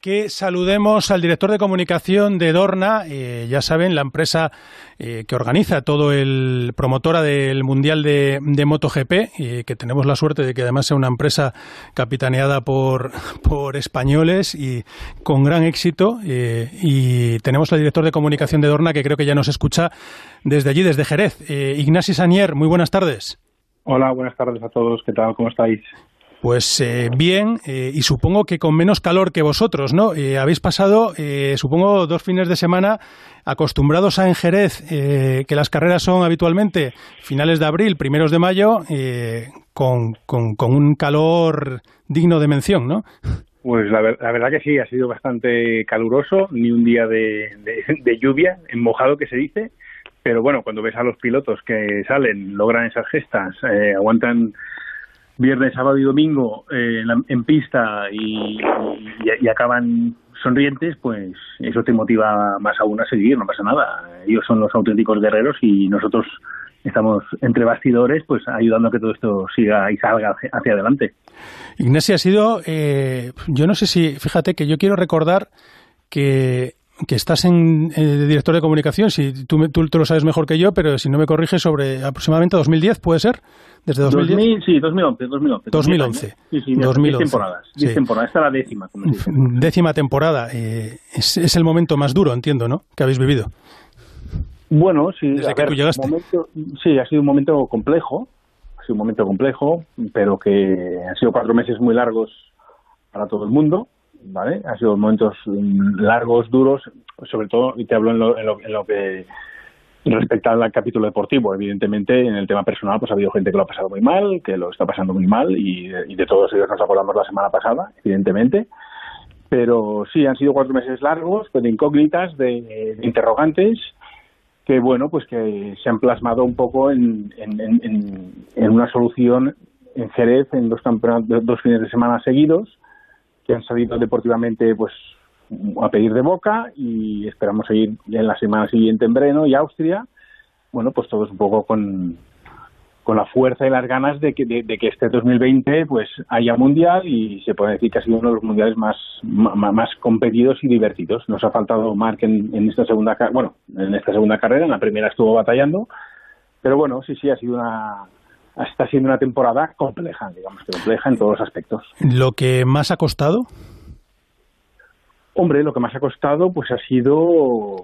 que saludemos al director de comunicación de Dorna, eh, ya saben, la empresa eh, que organiza todo el promotora del Mundial de, MotoGP, y que tenemos la suerte de que además sea una empresa capitaneada por, por españoles y con gran éxito. Eh, y tenemos al director de comunicación de Dorna que creo que ya nos escucha desde allí, desde Jerez. Ignasi Sanier, muy buenas tardes. Hola, buenas tardes a todos. ¿Qué tal? ¿Cómo estáis? Pues eh, bien, eh, y supongo que con menos calor que vosotros, ¿no? Eh, habéis pasado, supongo, dos fines de semana acostumbrados a en Jerez, que las carreras son habitualmente finales de abril, primeros de mayo, con, con, un calor digno de mención, ¿no? Pues la, verdad que sí, ha sido bastante caluroso, ni un día de, de lluvia, en mojado que se dice, pero bueno, cuando ves a los pilotos que salen, logran esas gestas, aguantan viernes, sábado y domingo eh, en, pista y, acaban sonrientes, pues eso te motiva más aún a seguir, no pasa nada. Ellos son los auténticos guerreros y nosotros estamos entre bastidores, pues ayudando a que todo esto siga y salga hacia adelante. Ignacio, ha sido, eh, yo no sé si, fíjate que yo quiero recordar que que estás en eh, director de comunicación, si tú, tú, lo sabes mejor que yo, pero si no me corriges, sobre aproximadamente 2010, ¿puede ser? ¿Desde 2010? sí, 2011. 2011. 2011. Sí, sí, 2011. temporadas. temporadas. Esta es la décima. Décima temporada. Eh, es, es, el momento más duro, entiendo, ¿no?, que habéis vivido. Bueno, sí. Desde que tú llegaste. sí, ha sido un momento complejo. Ha sido un momento complejo, pero que han sido cuatro meses muy largos para todo el mundo ¿vale? Ha sido momentos largos, duros, sobre todo, y te hablo en lo, en lo, que respecta al capítulo deportivo. Evidentemente, en el tema personal, pues ha habido gente que lo ha pasado muy mal, que lo está pasando muy mal, y, de todos ellos nos acordamos la semana pasada, evidentemente. Pero sí, han sido cuatro meses largos, de incógnitas, de, interrogantes, que bueno, pues que se han plasmado un poco en, en, una solución en Jerez en dos, dos fines de semana seguidos que han salido deportivamente pues a pedir de boca y esperamos seguir en la semana siguiente en Breno y Austria. Bueno, pues todos un poco con, con la fuerza y las ganas de que, de, que este 2020 pues haya mundial y se puede decir que ha sido uno de los mundiales más, más, competidos y divertidos. Nos ha faltado Mark en, esta segunda bueno en esta segunda carrera, en la primera estuvo batallando, pero bueno sí sí ha sido una está siendo una temporada compleja, digamos, compleja en todos los aspectos. ¿Lo que más ha costado? Hombre, lo que más ha costado pues ha sido,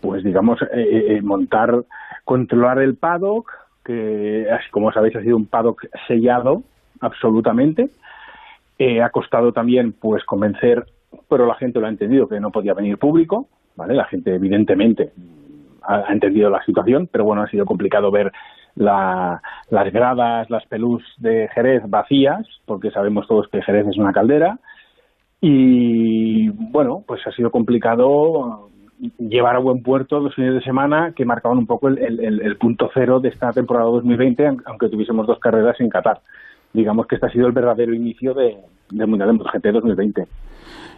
pues digamos, eh, eh, eh, montar, controlar el paddock, que como sabéis ha sido un paddock sellado absolutamente. ha costado también pues convencer, pero la gente lo ha entendido, que no podía venir público, ¿vale? La gente evidentemente ha entendido la situación, pero bueno, ha sido complicado ver la, las gradas, las pelús de Jerez vacías, porque sabemos todos que Jerez es una caldera. Y bueno, pues ha sido complicado llevar a buen puerto dos fines de semana que marcaban un poco el, el, punto cero de esta temporada 2020, aunque tuviésemos dos carreras en Qatar. Digamos que este ha sido el verdadero inicio de, del Mundial de MotoGP 2020.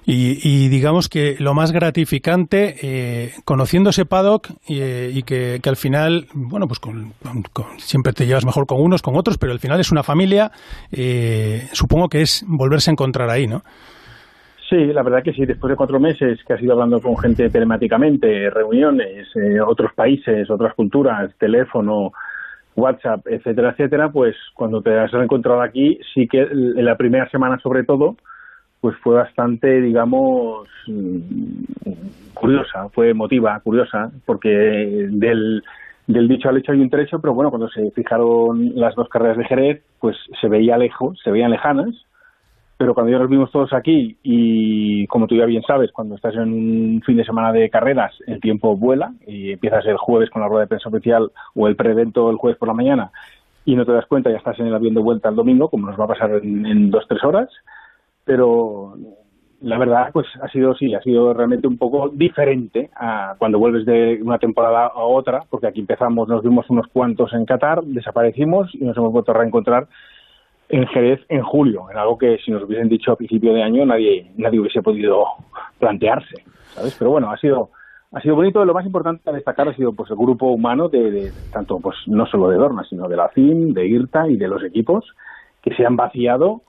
Y, digamos que lo más gratificante, eh, conociendo ese paddock eh, y que, al final, bueno, pues siempre te llevas mejor con unos, con otros, pero al final es una familia, eh, supongo que es volverse a encontrar ahí, ¿no? Sí, la verdad que sí, después de cuatro meses que has ido hablando con gente telemáticamente, reuniones, otros países, otras culturas, teléfono, WhatsApp, etcétera, etcétera, pues cuando te has encontrado aquí, sí que en la primera semana sobre todo, pues fue bastante, digamos, mm, curiosa, fue emotiva, curiosa, porque del, del dicho al hecho hay un trecho, pero bueno, cuando se fijaron las dos carreras de Jerez, pues se veía lejos, se veían lejanas, pero cuando ya nos vimos todos aquí y como tú ya bien sabes, cuando estás en un fin de semana de carreras, el tiempo vuela y empiezas el jueves con la rueda de prensa oficial o el pre-evento el jueves por la mañana y no te das cuenta, ya estás en el avión de vuelta el domingo, como nos va a pasar en, en dos, tres horas. Pero la verdad pues ha sido sí ha sido realmente un poco diferente a cuando vuelves de una temporada a otra porque aquí empezamos nos vimos unos cuantos en Qatar desaparecimos y nos hemos vuelto a reencontrar en Jerez en julio en algo que si nos hubiesen dicho a principio de año nadie nadie hubiese podido plantearse sabes pero bueno ha sido ha sido bonito. Lo más importante a destacar ha sido pues el grupo humano de, de tanto pues no solo de Dorna sino de la CIM de IRTA y de los equipos que se han vaciado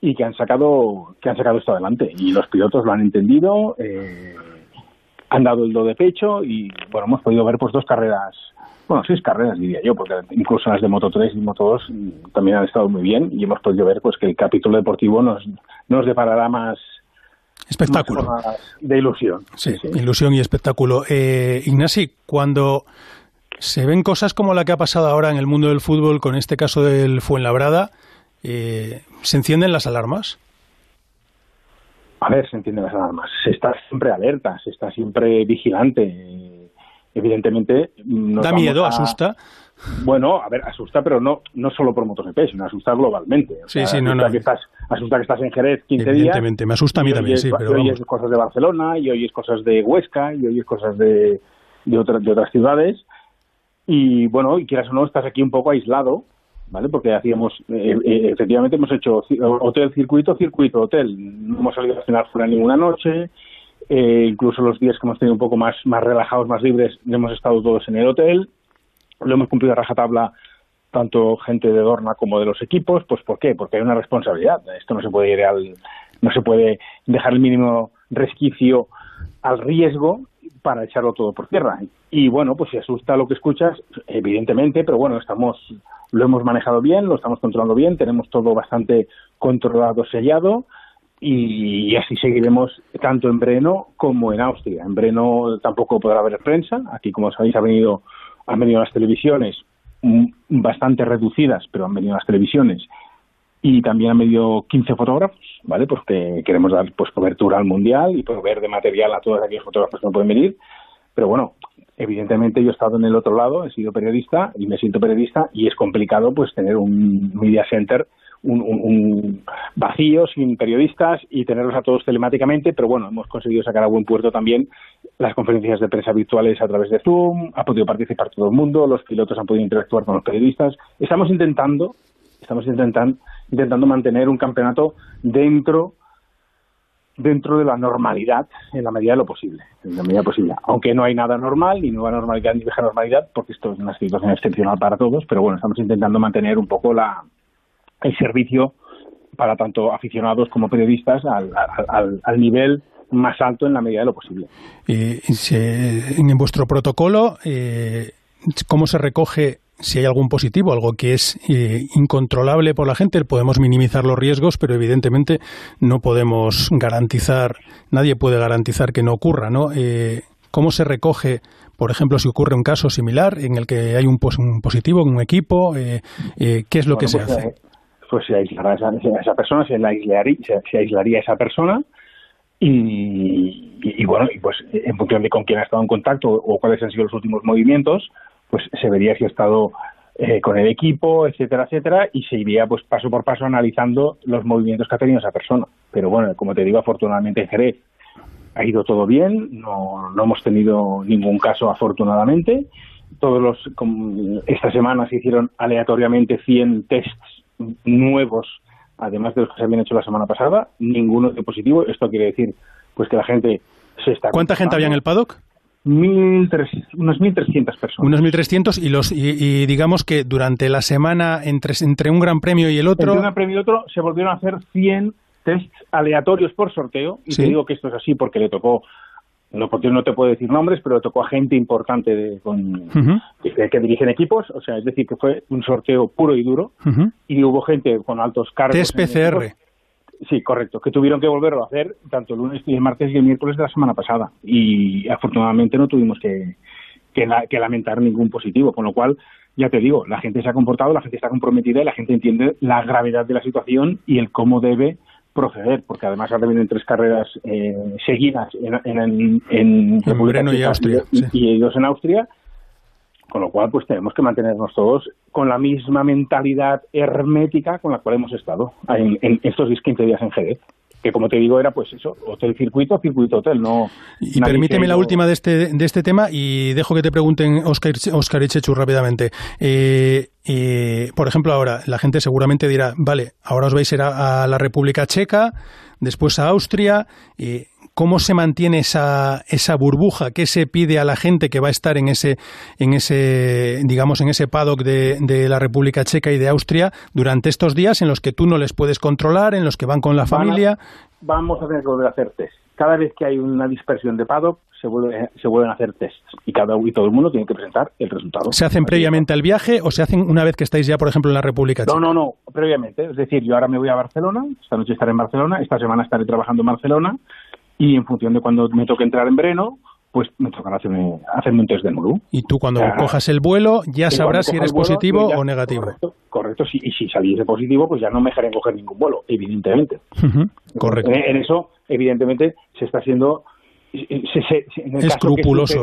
y que han sacado que han sacado esto adelante. Y los pilotos lo han entendido eh, han dado el do de pecho y bueno hemos podido ver pues dos carreras bueno seis carreras diría yo porque incluso las de Moto 3 y Moto 2 también han estado muy bien y hemos podido ver pues que el capítulo deportivo nos nos deparará más espectáculo de ilusión sí, ilusión y espectáculo eh, Ignasi cuando se ven cosas como la que ha pasado ahora en el mundo del fútbol con este caso del Fuenlabrada eh, ¿se encienden las alarmas? A ver, se encienden las alarmas. Se está siempre alerta, se está siempre vigilante. Evidentemente. ¿Da miedo? ¿Asusta? Bueno, a ver, asusta, pero no no solo por MotoGP, sino asusta globalmente. sí, sí, no, no. Que estás, asusta que estás en Jerez 15 Evidentemente, me asusta a mí también, sí, pero y oyes cosas de Barcelona, y oyes cosas de Huesca, y oyes cosas de, de, otras de otras ciudades. Y bueno, y quieras o no, estás aquí un poco aislado ¿vale? Porque hacíamos, eh, eh, efectivamente hemos hecho hotel, circuito, circuito, hotel. No hemos salido a cenar fuera ninguna noche. Eh, incluso los días que hemos tenido un poco más, más relajados, más libres, hemos estado todos en el hotel. Lo hemos cumplido a rajatabla tanto gente de Dorna como de los equipos. Pues ¿por qué? Porque hay una responsabilidad. Esto no se puede ir al, no se puede dejar el mínimo resquicio al riesgo para echarlo todo por tierra. Y bueno, pues si asusta lo que escuchas, evidentemente, pero bueno, estamos lo hemos manejado bien, lo estamos controlando bien, tenemos todo bastante controlado, sellado y, así seguiremos tanto en Breno como en Austria. En Breno tampoco podrá haber prensa, aquí como sabéis ha venido, han venido las televisiones mm, bastante reducidas, pero han venido las televisiones y también han venido 15 fotógrafos, ¿vale? Porque queremos dar pues cobertura al mundial y proveer de material a todos aquellos fotógrafos que no pueden venir. Pero bueno, evidentemente yo he estado en el otro lado, he sido periodista y me siento periodista y es complicado pues tener un media center un, vacío sin periodistas y tenerlos a todos telemáticamente, pero bueno, hemos conseguido sacar a buen puerto también las conferencias de prensa virtuales a través de Zoom, ha podido participar todo el mundo, los pilotos han podido interactuar con los periodistas. Estamos intentando, estamos intentando, intentando mantener un campeonato dentro dentro de la normalidad en la medida de lo posible, en la medida posible. Aunque no hay nada normal, ni nueva normalidad, ni vieja normalidad, porque esto es una situación excepcional para todos, pero bueno, estamos intentando mantener un poco la, el servicio para tanto aficionados como periodistas al, al, al nivel más alto en la medida de lo posible. Eh, en vuestro protocolo, eh, ¿cómo se recoge si hay algún positivo, algo que es eh, incontrolable por la gente, podemos minimizar los riesgos, pero evidentemente no podemos garantizar, nadie puede garantizar que no ocurra, ¿no? Eh, ¿Cómo se recoge, por ejemplo, si ocurre un caso similar en el que hay un, positivo en un equipo? Eh, ¿Qué es lo que se pues, hace? Pues se aislará a esa, persona, se, aislaría, se, aislaría esa persona y, y, bueno, y pues en función de con quién ha estado en contacto o cuáles han sido los últimos movimientos, pues se vería si ha estado eh, con el equipo, etcétera, etcétera, y se iría pues paso por paso analizando los movimientos que ha tenido esa persona. Pero bueno, como te digo, afortunadamente en Jerez ha ido todo bien, no, no hemos tenido ningún caso afortunadamente. Todos los esta semana se hicieron aleatoriamente 100 tests nuevos, además de los que se habían hecho la semana pasada, ninguno de positivo. Esto quiere decir pues que la gente se está ¿Cuánta gente había en el paddock? unas 1.300 personas. Unos 1.300 y, los, y, digamos que durante la semana entre, entre un gran premio y el otro... Entre un gran premio y otro se volvieron a hacer 100 tests aleatorios por sorteo y te digo que esto es así porque le tocó no porque no te puedo decir nombres, pero tocó a gente importante de, con, que, dirigen equipos, o sea, es decir, que fue un sorteo puro y duro, y hubo gente con altos cargos. Test PCR. Sí, correcto, que tuvieron que volverlo a hacer tanto el lunes y el martes y el miércoles de la semana pasada. Y afortunadamente no tuvimos que, que, lamentar ningún positivo, con lo cual, ya te digo, la gente se ha comportado, la gente está comprometida y la gente entiende la gravedad de la situación y el cómo debe proceder, porque además ahora vienen tres carreras eh, seguidas en, en, en, y Austria, y, dos en Austria, con lo cual, pues tenemos que mantenernos todos con la misma mentalidad hermética con la cual hemos estado en, estos 15 días en Jerez que como te digo era pues eso, hotel circuito, circuito hotel, no... Y permíteme la última de este, de este tema y dejo que te pregunten Oscar, Oscar Echechu rápidamente. Eh, eh, por ejemplo, ahora la gente seguramente dirá, vale, ahora os vais a ir a, la República Checa, después a Austria, eh, ¿cómo se mantiene esa, esa burbuja? ¿Qué se pide a la gente que va a estar en ese, en ese digamos, en ese paddock de, de la República Checa y de Austria durante estos días en los que tú no les puedes controlar, en los que van con la familia? vamos a tener que volver a hacer test. Cada vez que hay una dispersión de paddock, se, vuelve, se vuelven a hacer tests y cada y todo el mundo tiene que presentar el resultado. ¿Se hacen previamente al viaje o se hacen una vez que estáis ya, por ejemplo, en la República Checa? No, no, no, previamente. Es decir, yo ahora me voy a Barcelona, esta noche estaré en Barcelona, esta semana estaré trabajando en Barcelona y en función de cuando me toque entrar en Breno, pues me tocará hacerme, hacerme un test de nuevo. Y tú cuando cojas el vuelo ya sabrás si eres positivo o negativo. Correcto, correcto. y si saliese positivo, pues ya no me dejaré coger ningún vuelo, evidentemente. correcto. En, eso, evidentemente, se está haciendo... escrupuloso.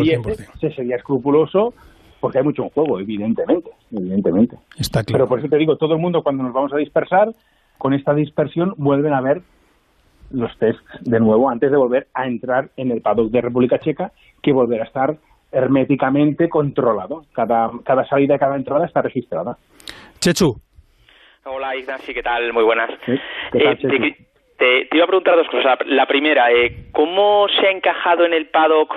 se sería escrupuloso porque hay mucho en juego, evidentemente, evidentemente. Está claro. Pero por eso te digo, todo el mundo cuando nos vamos a dispersar, con esta dispersión vuelven a ver los tests de nuevo antes de volver a entrar en el paddock de República Checa, que volverá a estar herméticamente controlado. Cada, cada salida, cada entrada está registrada. Chechu. Hola Ignacio, ¿qué tal? Muy buenas. ¿Qué tal, eh, te, te, iba a preguntar dos cosas. La primera, eh, ¿cómo se ha encajado en el paddock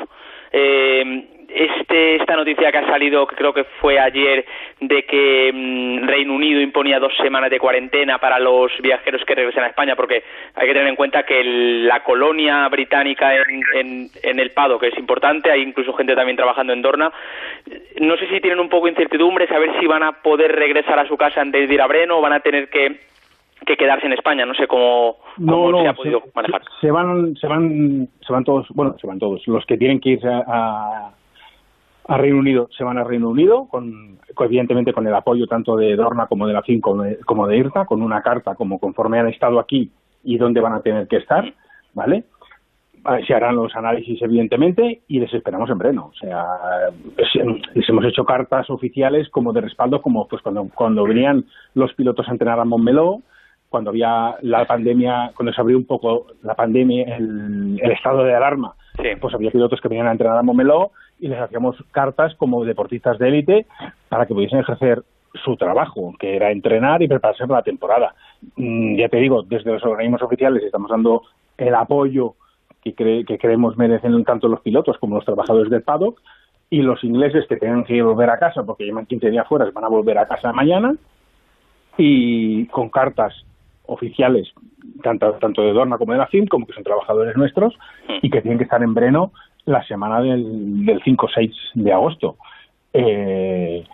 eh, este, esta noticia que ha salido, que creo que fue ayer, de que mm, Reino Unido imponía dos semanas de cuarentena para los viajeros que regresen a España, porque hay que tener en cuenta que la colonia británica en, en, el Pado, que es importante, hay incluso gente también trabajando en Dorna. No sé si tienen un poco de incertidumbre, saber si van a poder regresar a su casa antes de ir a Breno o van a tener que que quedarse en España. No sé cómo, se ha podido manejar. Se van, se van, se van todos. Bueno, se van todos. Los que tienen que irse a, a Reino Unido se van a Reino Unido, con, evidentemente con el apoyo tanto de Dorna como de la FIN como de, como de IRTA, con una carta como conforme han estado aquí y dónde van a tener que estar, ¿vale? Ah, se harán los análisis, evidentemente, y les esperamos en Breno. O sea, les hemos hecho cartas oficiales como de respaldo, como pues cuando, cuando venían los pilotos a entrenar a Montmeló, cuando había la pandemia, cuando se abrió un poco la pandemia, el, estado de alarma, pues había pilotos que venían a entrenar a Montmeló y les hacíamos cartas como deportistas de élite para que pudiesen ejercer su trabajo, que era entrenar y prepararse para la temporada. Mm, ya te digo, desde los organismos oficiales estamos dando el apoyo que, que creemos merecen tanto los pilotos como los trabajadores del paddock y los ingleses que tengan que volver a casa porque llevan 15 días fuera van a volver a casa mañana y con cartas oficiales tanto, tanto de Dorna como de la FIM como que son trabajadores nuestros y que tienen que estar en Breno la semana del, del 5-6 de agosto. Eh,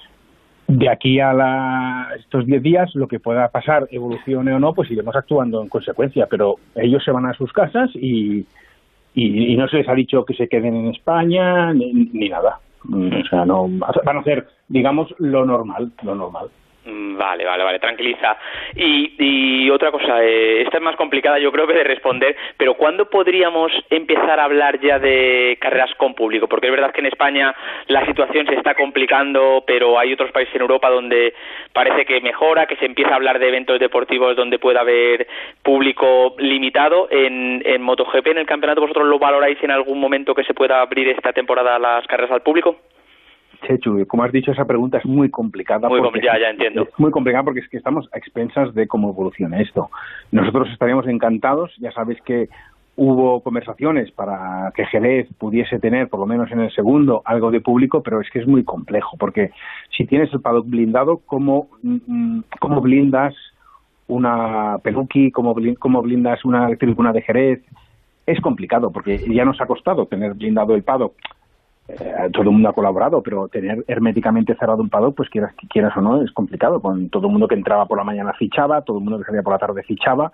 de aquí a la, estos 10 días, lo que pueda pasar, evolucione o no, pues iremos actuando en consecuencia, pero ellos se van a sus casas y, y, no se les ha dicho que se queden en España ni, ni nada. O sea, no van a hacer, digamos, lo normal, lo normal. Mm, vale, vale, vale, tranquiliza. Y, y otra cosa, eh, esta es más complicada yo creo que de responder, pero ¿cuándo podríamos empezar a hablar ya de carreras con público? Porque es verdad que en España la situación se está complicando, pero hay otros países en Europa donde parece que mejora, que se empieza a hablar de eventos deportivos donde pueda haber público limitado. En, en MotoGP, en el campeonato, ¿vosotros lo valoráis en algún momento que se pueda abrir esta temporada las carreras al público? Chechu, como has dicho, esa pregunta es muy complicada. Muy complicada, ya entiendo. Es muy complicada porque es que estamos a expensas de cómo evoluciona esto. Nosotros estaríamos encantados, ya sabes que hubo conversaciones para que Jerez pudiese tener, por lo menos en el segundo, algo de público, pero es que es muy complejo, porque si tienes el paddock blindado, ¿cómo, mm, cómo blindas una peluqui? ¿Cómo, ¿Cómo blindas una tribuna de Jerez? Es complicado, porque ya nos ha costado tener blindado el paddock todo el mundo ha colaborado, pero tener herméticamente cerrado un paddock, pues quieras, quieras o no, es complicado. Con todo el mundo que entraba por la mañana fichaba, todo el mundo que salía por la tarde fichaba.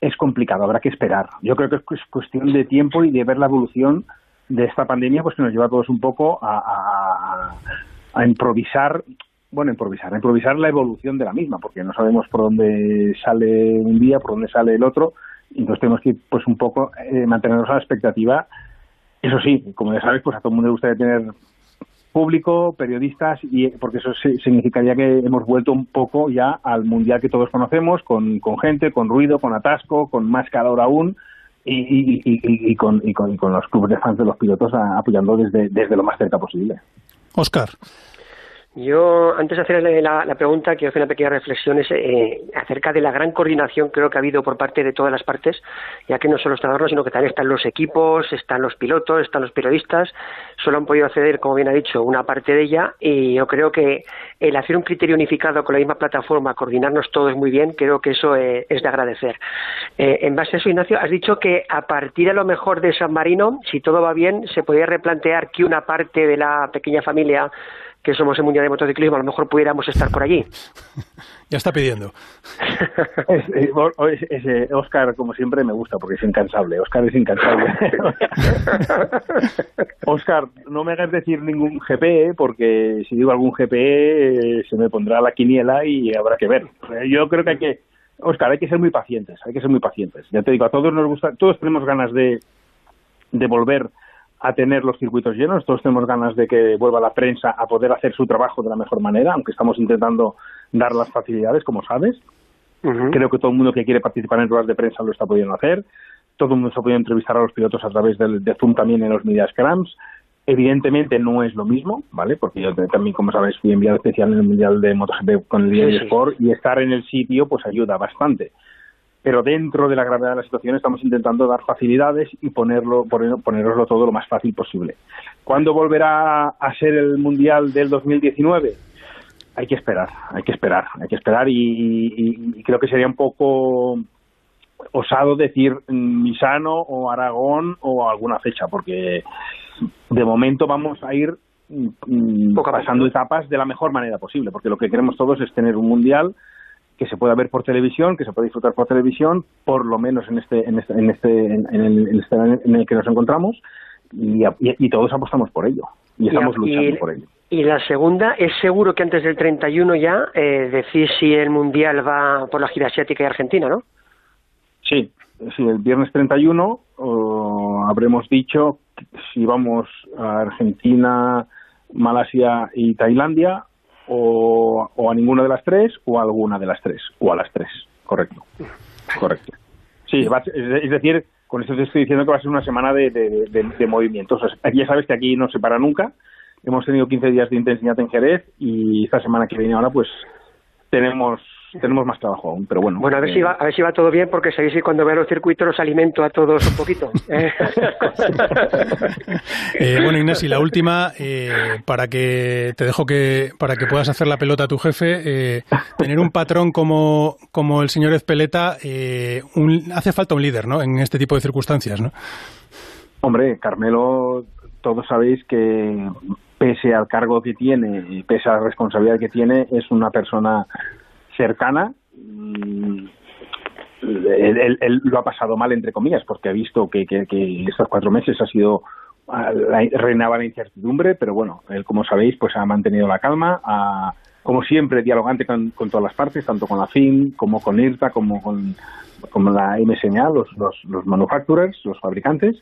Es complicado, habrá que esperar. Yo creo que es cuestión de tiempo y de ver la evolución de esta pandemia, pues que nos lleva a todos un poco a, a improvisar bueno, improvisar, improvisar la evolución de la misma, porque no sabemos por dónde sale un día, por dónde sale el otro, y entonces tenemos que, pues, un poco eh, mantenernos a la expectativa eso sí, como ya sabes, pues a todo el mundo le gustaría tener público, periodistas, y porque eso significaría que hemos vuelto un poco ya al mundial que todos conocemos, con, con gente, con ruido, con atasco, con más calor aún, y, y, con, y, con, los clubes de fans de los pilotos apoyando desde, desde lo más cerca posible. Oscar. Yo, antes de hacerle la, pregunta, quiero hacer una pequeña reflexión eh, acerca de la gran coordinación creo que ha habido por parte de todas las partes, ya que no solo está Adorno, sino que también están los equipos, están los pilotos, están los periodistas, solo han podido acceder, como bien ha dicho, una parte de ella, y yo creo que el hacer un criterio unificado con la misma plataforma, coordinarnos todos muy bien, creo que eso eh, es de agradecer. Eh, en base a eso, Ignacio, has dicho que a partir de lo mejor de San Marino, si todo va bien, se podría replantear que una parte de la pequeña familia que somos el Mundial de Motociclismo, a lo mejor pudiéramos estar por allí. ya está pidiendo. Oscar, como siempre, me gusta porque es incansable. Oscar es incansable. Oscar, no me hagas decir ningún GP, porque si digo algún GP eh, se me pondrá la quiniela y habrá que ver. Yo creo que hay que, Oscar, hay que ser muy pacientes, hay que ser muy pacientes. Ya te digo, a todos nos gusta, todos tenemos ganas de, de volver a tener los circuitos llenos. Todos tenemos ganas de que vuelva la prensa a poder hacer su trabajo de la mejor manera, aunque estamos intentando dar las facilidades, como sabes. Creo que todo el mundo que quiere participar en ruedas de prensa lo está pudiendo hacer. Todo el mundo se ha podido entrevistar a los pilotos a través de Zoom también en los Media Scrums. Evidentemente no es lo mismo, ¿vale? Porque yo también, como sabes, fui enviado especial en el Mundial de MotoGP con el Día de Sport y estar en el sitio pues ayuda bastante pero dentro de la gravedad de la situación estamos intentando dar facilidades y ponerlo, poneroslo todo lo más fácil posible. ¿Cuándo volverá a ser el Mundial del 2019? Hay que esperar, hay que esperar, hay que esperar y, creo que sería un poco osado decir Misano o Aragón o alguna fecha, porque de momento vamos a ir mm, pasando etapas de la mejor manera posible, porque lo que queremos todos es tener un mundial que se pueda ver por televisión, que se pueda disfrutar por televisión, por lo menos en este en este en este en, el, este en el que nos encontramos y, todos apostamos por ello y estamos luchando por ello. Y la segunda, ¿es seguro que antes del 31 ya eh, decís si el Mundial va por la gira asiática y Argentina, no? Sí, sí el viernes 31 habremos dicho si vamos a Argentina, Malasia y Tailandia o, a ninguna de las tres o a alguna de las tres, o a las tres, correcto. Correcto. Sí, es decir, con esto te estoy diciendo que va a ser una semana de, de, movimientos. ya sabes que aquí no se para nunca. Hemos tenido 15 días de intensidad en Jerez y esta semana que viene ahora pues tenemos tenemos más trabajo aún, pero bueno. Bueno, a ver, si, eh, va, a ver si va todo bien, porque sabéis que cuando veo los circuitos los alimento a todos un poquito. eh, bueno, Inés, y la última, eh, para que te dejo que para que puedas hacer la pelota a tu jefe, eh, tener un patrón como, como el señor Ezpeleta, un, hace falta un líder, ¿no? En este tipo de circunstancias, ¿no? Hombre, Carmelo, todos sabéis que pese al cargo que tiene y pese a la responsabilidad que tiene, es una persona cercana. Mm, él, lo ha pasado mal, entre comillas, porque ha visto que, estos cuatro meses ha sido reinaba la incertidumbre, pero bueno, él, como sabéis, pues ha mantenido la calma, como siempre, dialogante con, todas las partes, tanto con la FIM, como con IRTA, como con, la MSNA, los, los, manufacturers, los fabricantes,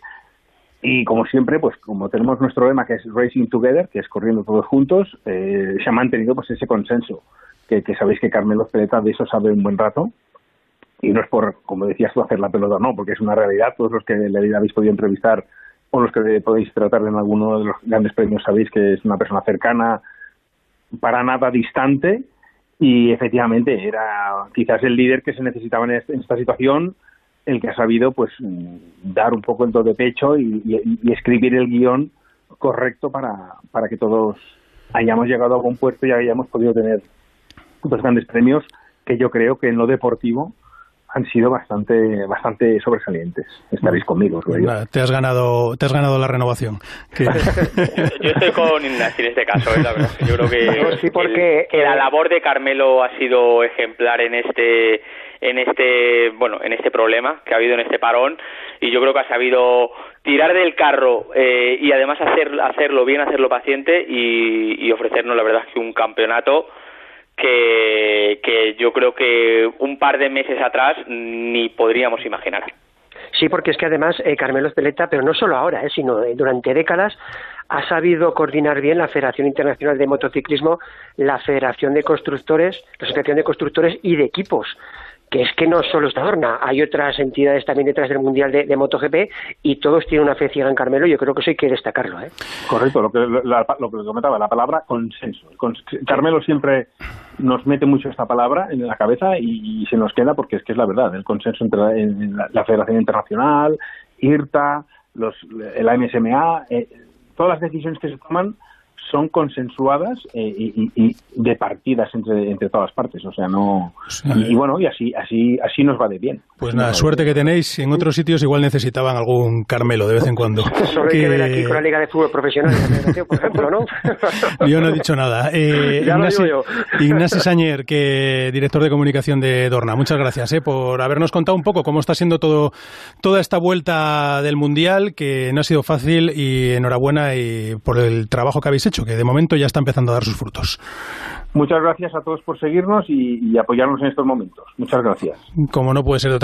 y como siempre, pues como tenemos nuestro lema que es Racing Together, que es corriendo todos juntos, eh, se ha mantenido pues ese consenso que, sabéis que Carmelo Peleta de eso sabe un buen rato. Y no es por, como decías tú, hacer la pelota, no, porque es una realidad. Todos los que le habéis podido entrevistar o los que podéis tratar en alguno de los grandes premios sabéis que es una persona cercana, para nada distante, y efectivamente era quizás el líder que se necesitaba en, esta situación, el que ha sabido pues dar un poco el todo de pecho y, y, escribir el guion correcto para, para que todos hayamos llegado a buen puerto y hayamos podido tener dos grandes premios que yo creo que en lo deportivo han sido bastante bastante sobresalientes. Estaréis conmigo. te has ganado te has ganado la renovación. yo estoy con Ignacio en este caso, ¿eh? la verdad. Yo creo que, sí, porque, la labor de Carmelo ha sido ejemplar en este en este bueno en este problema que ha habido en este parón y yo creo que ha sabido tirar del carro eh, y además hacer, hacerlo bien, hacerlo paciente y, y ofrecernos la verdad que un campeonato que, yo creo que un par de meses atrás ni podríamos imaginar. Sí, porque es que además eh, Carmelo Espeleta, pero no solo ahora, eh, sino eh, durante décadas, ha sabido coordinar bien la Federación Internacional de Motociclismo, la Federación de Constructores, la Asociación de Constructores y de Equipos que es que no solo está Dorna, hay otras entidades también detrás del Mundial de, MotoGP y todos tienen una fe ciega en Carmelo, yo creo que eso hay que destacarlo. ¿eh? Correcto, lo que, lo que comentaba, la palabra consenso. Carmelo siempre nos mete mucho esta palabra en la cabeza y, se nos queda porque es que es la verdad, el consenso entre la, Federación Internacional, IRTA, los, el AMSMA, eh, todas las decisiones que se toman son consensuadas eh, y, y, de partidas entre, entre todas partes, o sea, no... Y, bueno, y así, así, así nos va de bien. Pues nada, suerte que tenéis. En otros sitios igual necesitaban algún Carmelo de vez en cuando. Solo hay que ver aquí con la Liga de Fútbol Profesional, por ejemplo, ¿no? yo no he dicho nada. Eh, Ignacio, Ignacio Sañer, que director de comunicación de Dorna, muchas gracias eh, por habernos contado un poco cómo está siendo todo toda esta vuelta del Mundial, que no ha sido fácil y enhorabuena y por el trabajo que habéis hecho que de momento ya está empezando a dar sus frutos. Muchas gracias a todos por seguirnos y, y apoyarnos en estos momentos. Muchas gracias. Como no puede ser de otra